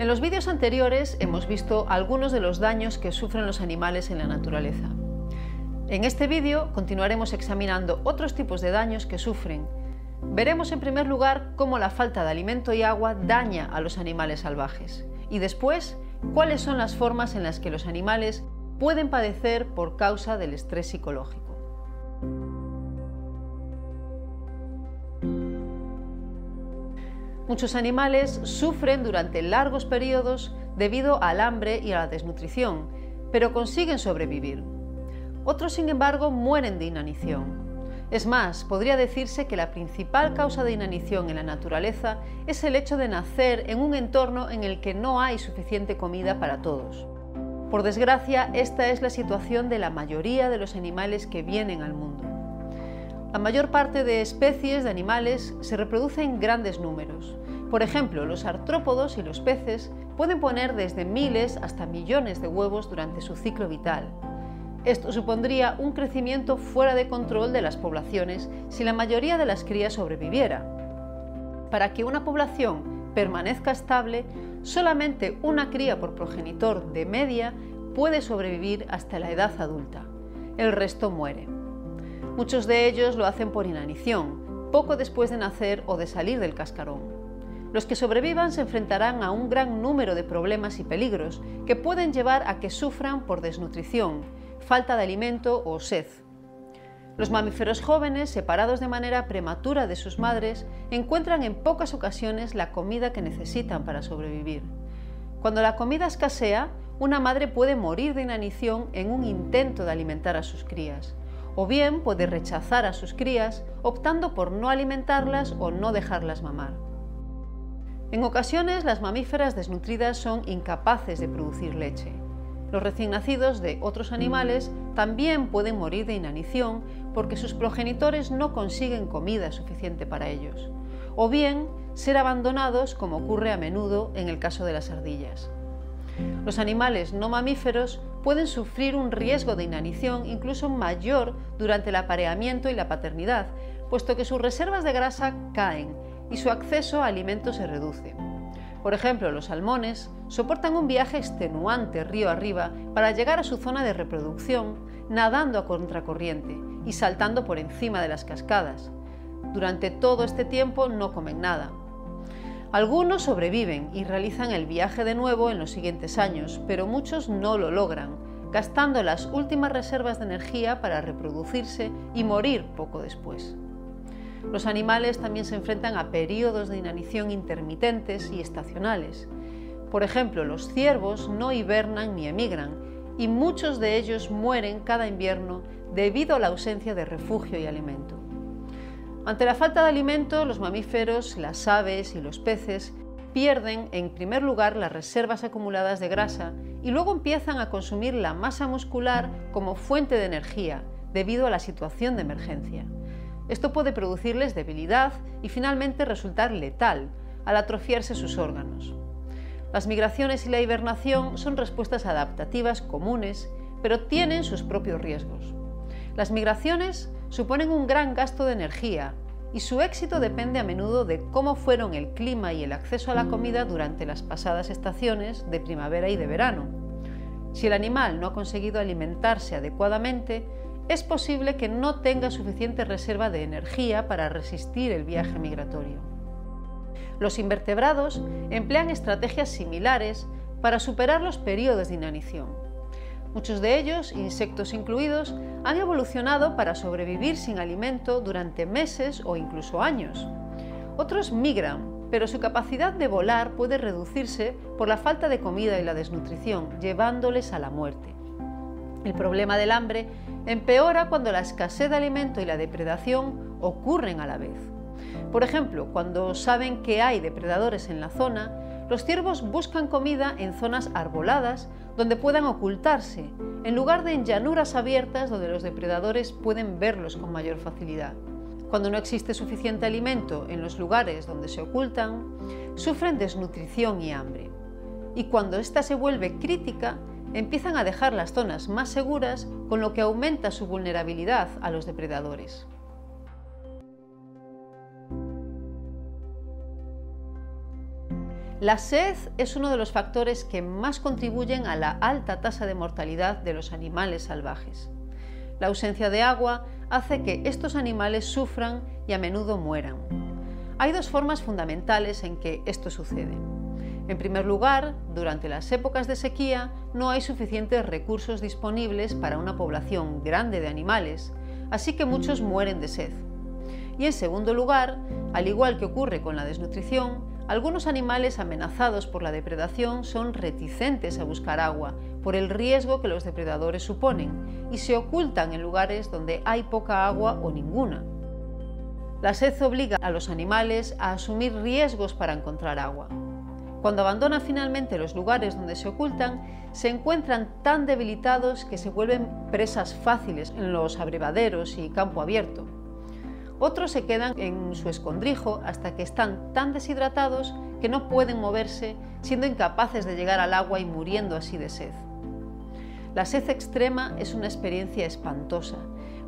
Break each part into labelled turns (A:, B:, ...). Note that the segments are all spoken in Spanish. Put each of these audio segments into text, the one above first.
A: En los vídeos anteriores hemos visto algunos de los daños que sufren los animales en la naturaleza. En este vídeo continuaremos examinando otros tipos de daños que sufren. Veremos en primer lugar cómo la falta de alimento y agua daña a los animales salvajes y después cuáles son las formas en las que los animales pueden padecer por causa del estrés psicológico. Muchos animales sufren durante largos periodos debido al hambre y a la desnutrición, pero consiguen sobrevivir. Otros, sin embargo, mueren de inanición. Es más, podría decirse que la principal causa de inanición en la naturaleza es el hecho de nacer en un entorno en el que no hay suficiente comida para todos. Por desgracia, esta es la situación de la mayoría de los animales que vienen al mundo. La mayor parte de especies de animales se reproducen en grandes números. Por ejemplo, los artrópodos y los peces pueden poner desde miles hasta millones de huevos durante su ciclo vital. Esto supondría un crecimiento fuera de control de las poblaciones si la mayoría de las crías sobreviviera. Para que una población permanezca estable, solamente una cría por progenitor de media puede sobrevivir hasta la edad adulta. El resto muere. Muchos de ellos lo hacen por inanición, poco después de nacer o de salir del cascarón. Los que sobrevivan se enfrentarán a un gran número de problemas y peligros que pueden llevar a que sufran por desnutrición, falta de alimento o sed. Los mamíferos jóvenes, separados de manera prematura de sus madres, encuentran en pocas ocasiones la comida que necesitan para sobrevivir. Cuando la comida escasea, una madre puede morir de inanición en un intento de alimentar a sus crías o bien puede rechazar a sus crías optando por no alimentarlas o no dejarlas mamar. En ocasiones las mamíferas desnutridas son incapaces de producir leche. Los recién nacidos de otros animales también pueden morir de inanición porque sus progenitores no consiguen comida suficiente para ellos, o bien ser abandonados como ocurre a menudo en el caso de las ardillas. Los animales no mamíferos pueden sufrir un riesgo de inanición incluso mayor durante el apareamiento y la paternidad, puesto que sus reservas de grasa caen y su acceso a alimentos se reduce. Por ejemplo, los salmones soportan un viaje extenuante río arriba para llegar a su zona de reproducción, nadando a contracorriente y saltando por encima de las cascadas. Durante todo este tiempo no comen nada, algunos sobreviven y realizan el viaje de nuevo en los siguientes años, pero muchos no lo logran, gastando las últimas reservas de energía para reproducirse y morir poco después. Los animales también se enfrentan a periodos de inanición intermitentes y estacionales. Por ejemplo, los ciervos no hibernan ni emigran y muchos de ellos mueren cada invierno debido a la ausencia de refugio y alimento. Ante la falta de alimento, los mamíferos, las aves y los peces pierden en primer lugar las reservas acumuladas de grasa y luego empiezan a consumir la masa muscular como fuente de energía debido a la situación de emergencia. Esto puede producirles debilidad y finalmente resultar letal al atrofiarse sus órganos. Las migraciones y la hibernación son respuestas adaptativas comunes, pero tienen sus propios riesgos. Las migraciones suponen un gran gasto de energía y su éxito depende a menudo de cómo fueron el clima y el acceso a la comida durante las pasadas estaciones de primavera y de verano. Si el animal no ha conseguido alimentarse adecuadamente, es posible que no tenga suficiente reserva de energía para resistir el viaje migratorio. Los invertebrados emplean estrategias similares para superar los periodos de inanición. Muchos de ellos, insectos incluidos, han evolucionado para sobrevivir sin alimento durante meses o incluso años. Otros migran, pero su capacidad de volar puede reducirse por la falta de comida y la desnutrición, llevándoles a la muerte. El problema del hambre empeora cuando la escasez de alimento y la depredación ocurren a la vez. Por ejemplo, cuando saben que hay depredadores en la zona, los ciervos buscan comida en zonas arboladas donde puedan ocultarse, en lugar de en llanuras abiertas donde los depredadores pueden verlos con mayor facilidad. Cuando no existe suficiente alimento en los lugares donde se ocultan, sufren desnutrición y hambre. Y cuando ésta se vuelve crítica, empiezan a dejar las zonas más seguras, con lo que aumenta su vulnerabilidad a los depredadores. La sed es uno de los factores que más contribuyen a la alta tasa de mortalidad de los animales salvajes. La ausencia de agua hace que estos animales sufran y a menudo mueran. Hay dos formas fundamentales en que esto sucede. En primer lugar, durante las épocas de sequía no hay suficientes recursos disponibles para una población grande de animales, así que muchos mueren de sed. Y en segundo lugar, al igual que ocurre con la desnutrición, algunos animales amenazados por la depredación son reticentes a buscar agua por el riesgo que los depredadores suponen y se ocultan en lugares donde hay poca agua o ninguna. La sed obliga a los animales a asumir riesgos para encontrar agua. Cuando abandonan finalmente los lugares donde se ocultan, se encuentran tan debilitados que se vuelven presas fáciles en los abrevaderos y campo abierto. Otros se quedan en su escondrijo hasta que están tan deshidratados que no pueden moverse, siendo incapaces de llegar al agua y muriendo así de sed. La sed extrema es una experiencia espantosa.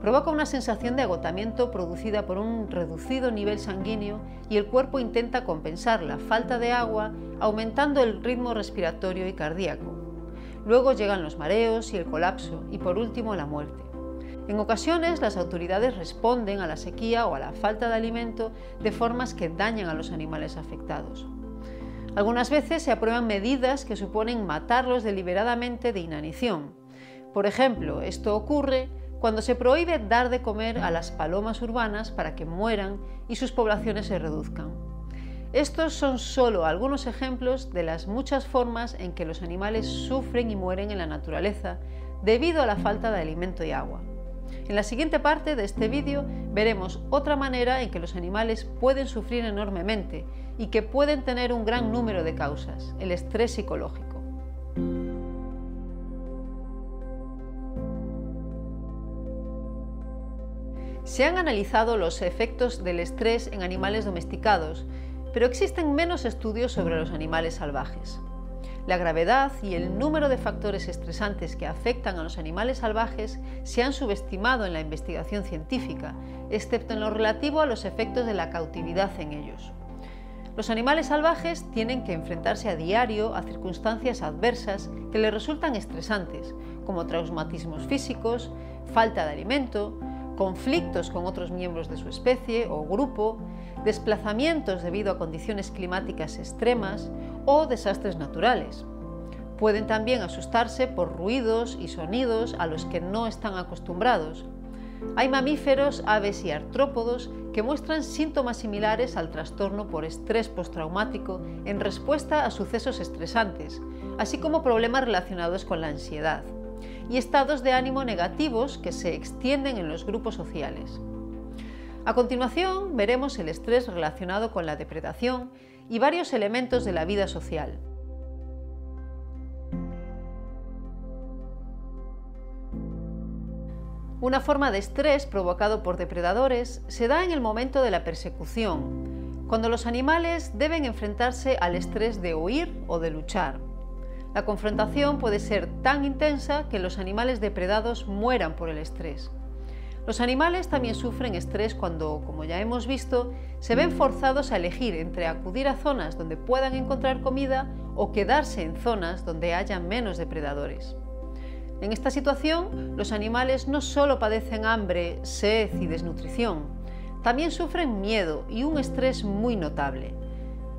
A: Provoca una sensación de agotamiento producida por un reducido nivel sanguíneo y el cuerpo intenta compensar la falta de agua aumentando el ritmo respiratorio y cardíaco. Luego llegan los mareos y el colapso y por último la muerte. En ocasiones las autoridades responden a la sequía o a la falta de alimento de formas que dañan a los animales afectados. Algunas veces se aprueban medidas que suponen matarlos deliberadamente de inanición. Por ejemplo, esto ocurre cuando se prohíbe dar de comer a las palomas urbanas para que mueran y sus poblaciones se reduzcan. Estos son solo algunos ejemplos de las muchas formas en que los animales sufren y mueren en la naturaleza debido a la falta de alimento y agua. En la siguiente parte de este vídeo veremos otra manera en que los animales pueden sufrir enormemente y que pueden tener un gran número de causas, el estrés psicológico. Se han analizado los efectos del estrés en animales domesticados, pero existen menos estudios sobre los animales salvajes. La gravedad y el número de factores estresantes que afectan a los animales salvajes se han subestimado en la investigación científica, excepto en lo relativo a los efectos de la cautividad en ellos. Los animales salvajes tienen que enfrentarse a diario a circunstancias adversas que les resultan estresantes, como traumatismos físicos, falta de alimento, conflictos con otros miembros de su especie o grupo, desplazamientos debido a condiciones climáticas extremas o desastres naturales. Pueden también asustarse por ruidos y sonidos a los que no están acostumbrados. Hay mamíferos, aves y artrópodos que muestran síntomas similares al trastorno por estrés postraumático en respuesta a sucesos estresantes, así como problemas relacionados con la ansiedad, y estados de ánimo negativos que se extienden en los grupos sociales. A continuación veremos el estrés relacionado con la depredación y varios elementos de la vida social. Una forma de estrés provocado por depredadores se da en el momento de la persecución, cuando los animales deben enfrentarse al estrés de huir o de luchar. La confrontación puede ser tan intensa que los animales depredados mueran por el estrés. Los animales también sufren estrés cuando, como ya hemos visto, se ven forzados a elegir entre acudir a zonas donde puedan encontrar comida o quedarse en zonas donde haya menos depredadores. En esta situación, los animales no solo padecen hambre, sed y desnutrición, también sufren miedo y un estrés muy notable.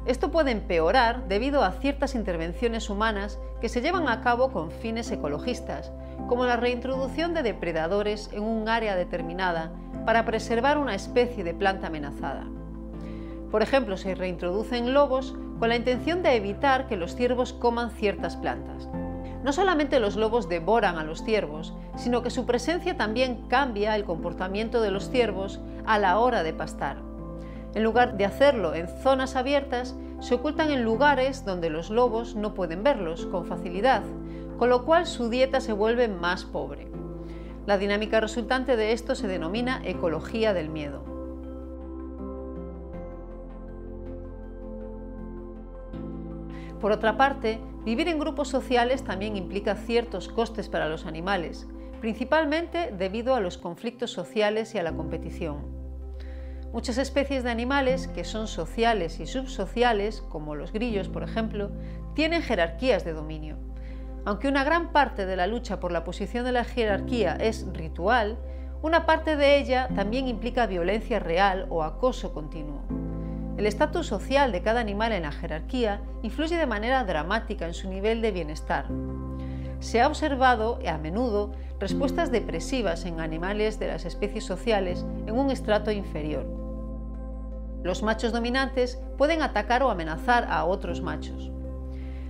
A: Esto puede empeorar debido a ciertas intervenciones humanas que se llevan a cabo con fines ecologistas, como la reintroducción de depredadores en un área determinada para preservar una especie de planta amenazada. Por ejemplo, se reintroducen lobos con la intención de evitar que los ciervos coman ciertas plantas. No solamente los lobos devoran a los ciervos, sino que su presencia también cambia el comportamiento de los ciervos a la hora de pastar. En lugar de hacerlo en zonas abiertas, se ocultan en lugares donde los lobos no pueden verlos con facilidad, con lo cual su dieta se vuelve más pobre. La dinámica resultante de esto se denomina ecología del miedo. Por otra parte, vivir en grupos sociales también implica ciertos costes para los animales, principalmente debido a los conflictos sociales y a la competición. Muchas especies de animales que son sociales y subsociales, como los grillos por ejemplo, tienen jerarquías de dominio. Aunque una gran parte de la lucha por la posición de la jerarquía es ritual, una parte de ella también implica violencia real o acoso continuo. El estatus social de cada animal en la jerarquía influye de manera dramática en su nivel de bienestar. Se ha observado a menudo respuestas depresivas en animales de las especies sociales en un estrato inferior. Los machos dominantes pueden atacar o amenazar a otros machos.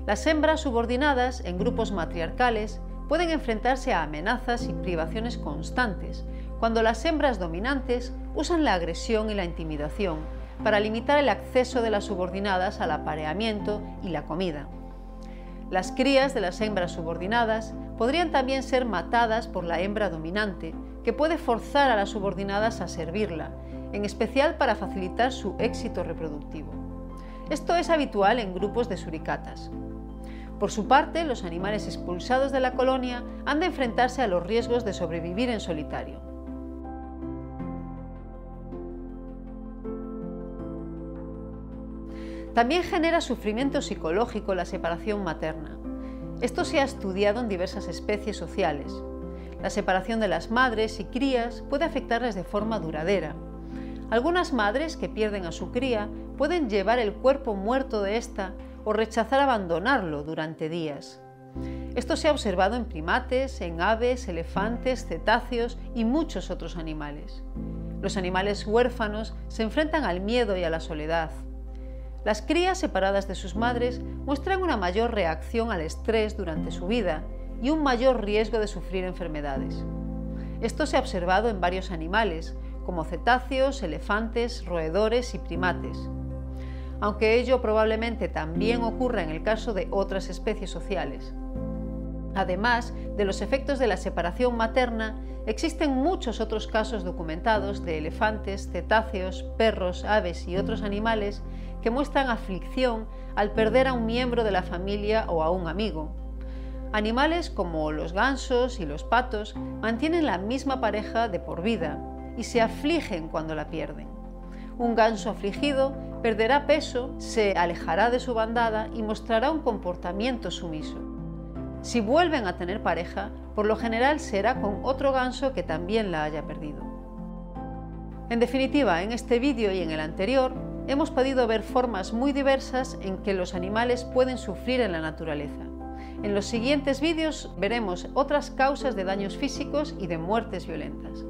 A: Las hembras subordinadas en grupos matriarcales pueden enfrentarse a amenazas y privaciones constantes, cuando las hembras dominantes usan la agresión y la intimidación para limitar el acceso de las subordinadas al apareamiento y la comida. Las crías de las hembras subordinadas podrían también ser matadas por la hembra dominante, que puede forzar a las subordinadas a servirla, en especial para facilitar su éxito reproductivo. Esto es habitual en grupos de suricatas. Por su parte, los animales expulsados de la colonia han de enfrentarse a los riesgos de sobrevivir en solitario. También genera sufrimiento psicológico la separación materna. Esto se ha estudiado en diversas especies sociales. La separación de las madres y crías puede afectarles de forma duradera. Algunas madres que pierden a su cría pueden llevar el cuerpo muerto de ésta o rechazar abandonarlo durante días. Esto se ha observado en primates, en aves, elefantes, cetáceos y muchos otros animales. Los animales huérfanos se enfrentan al miedo y a la soledad. Las crías separadas de sus madres muestran una mayor reacción al estrés durante su vida y un mayor riesgo de sufrir enfermedades. Esto se ha observado en varios animales, como cetáceos, elefantes, roedores y primates. Aunque ello probablemente también ocurra en el caso de otras especies sociales. Además de los efectos de la separación materna, existen muchos otros casos documentados de elefantes, cetáceos, perros, aves y otros animales que muestran aflicción al perder a un miembro de la familia o a un amigo. Animales como los gansos y los patos mantienen la misma pareja de por vida y se afligen cuando la pierden. Un ganso afligido perderá peso, se alejará de su bandada y mostrará un comportamiento sumiso. Si vuelven a tener pareja, por lo general será con otro ganso que también la haya perdido. En definitiva, en este vídeo y en el anterior, hemos podido ver formas muy diversas en que los animales pueden sufrir en la naturaleza. En los siguientes vídeos veremos otras causas de daños físicos y de muertes violentas.